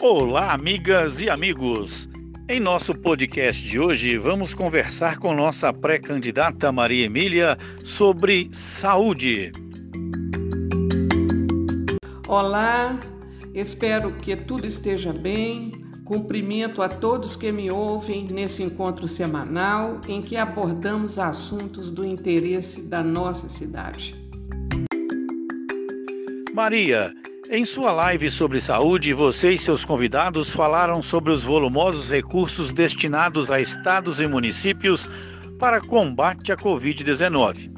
Olá, amigas e amigos! Em nosso podcast de hoje, vamos conversar com nossa pré-candidata Maria Emília sobre saúde. Olá, espero que tudo esteja bem. Cumprimento a todos que me ouvem nesse encontro semanal em que abordamos assuntos do interesse da nossa cidade. Maria, em sua live sobre saúde, você e seus convidados falaram sobre os volumosos recursos destinados a estados e municípios para combate à Covid-19.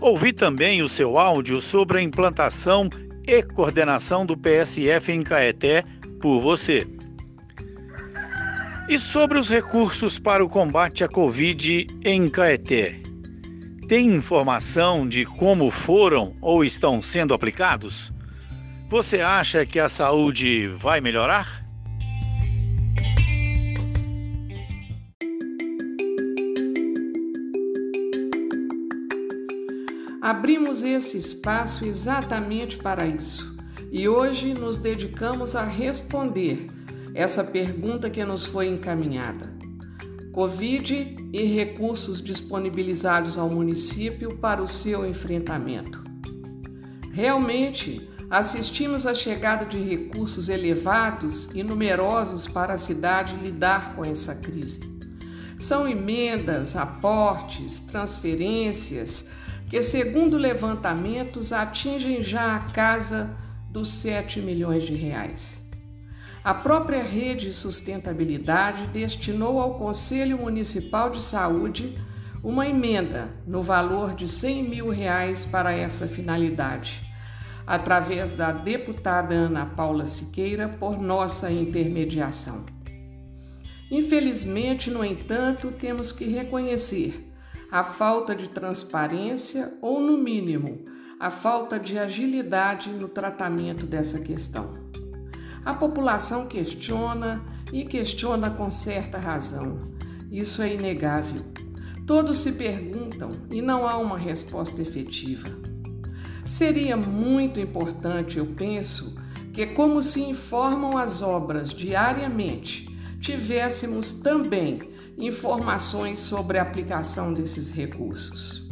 Ouvi também o seu áudio sobre a implantação e coordenação do PSF em Caeté por você. E sobre os recursos para o combate à Covid em Caeté? Tem informação de como foram ou estão sendo aplicados? Você acha que a saúde vai melhorar? Abrimos esse espaço exatamente para isso e hoje nos dedicamos a responder essa pergunta que nos foi encaminhada. Covid e recursos disponibilizados ao município para o seu enfrentamento. Realmente, assistimos à chegada de recursos elevados e numerosos para a cidade lidar com essa crise. São emendas, aportes, transferências que, segundo levantamentos, atingem já a casa dos 7 milhões de reais. A própria Rede de Sustentabilidade destinou ao Conselho Municipal de Saúde uma emenda no valor de 100 mil reais para essa finalidade, através da deputada Ana Paula Siqueira, por nossa intermediação. Infelizmente, no entanto, temos que reconhecer a falta de transparência ou, no mínimo, a falta de agilidade no tratamento dessa questão. A população questiona e questiona com certa razão. Isso é inegável. Todos se perguntam e não há uma resposta efetiva. Seria muito importante, eu penso, que, como se informam as obras diariamente, tivéssemos também informações sobre a aplicação desses recursos.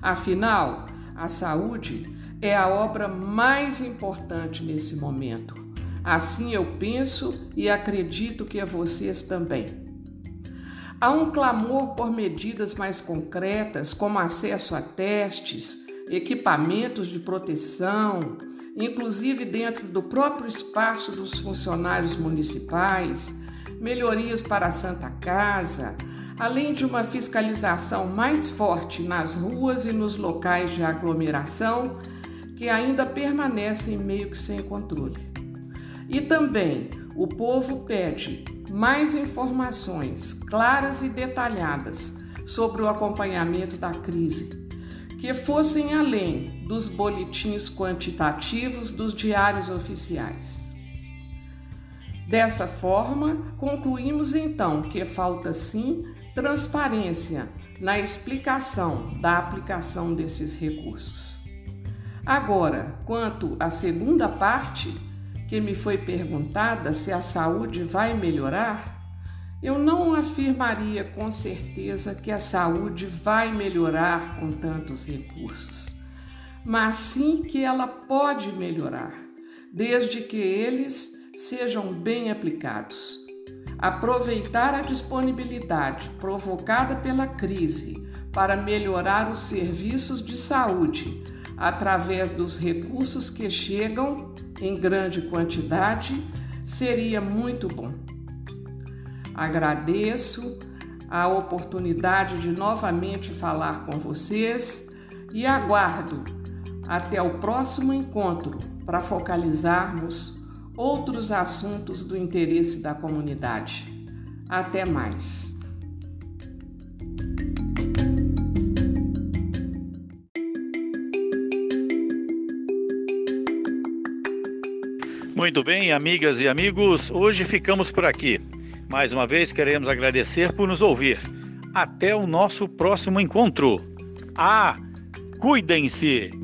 Afinal, a saúde é a obra mais importante nesse momento Assim eu penso e acredito que a vocês também. Há um clamor por medidas mais concretas, como acesso a testes, equipamentos de proteção, inclusive dentro do próprio espaço dos funcionários municipais, melhorias para a Santa Casa, além de uma fiscalização mais forte nas ruas e nos locais de aglomeração que ainda permanecem meio que sem controle. E também o povo pede mais informações claras e detalhadas sobre o acompanhamento da crise, que fossem além dos boletins quantitativos dos diários oficiais. Dessa forma, concluímos então que falta sim transparência na explicação da aplicação desses recursos. Agora, quanto à segunda parte, que me foi perguntada se a saúde vai melhorar, eu não afirmaria com certeza que a saúde vai melhorar com tantos recursos, mas sim que ela pode melhorar, desde que eles sejam bem aplicados. Aproveitar a disponibilidade provocada pela crise para melhorar os serviços de saúde através dos recursos que chegam em grande quantidade seria muito bom. Agradeço a oportunidade de novamente falar com vocês e aguardo até o próximo encontro para focalizarmos outros assuntos do interesse da comunidade. Até mais. Muito bem, amigas e amigos, hoje ficamos por aqui. Mais uma vez queremos agradecer por nos ouvir. Até o nosso próximo encontro. Ah, cuidem-se!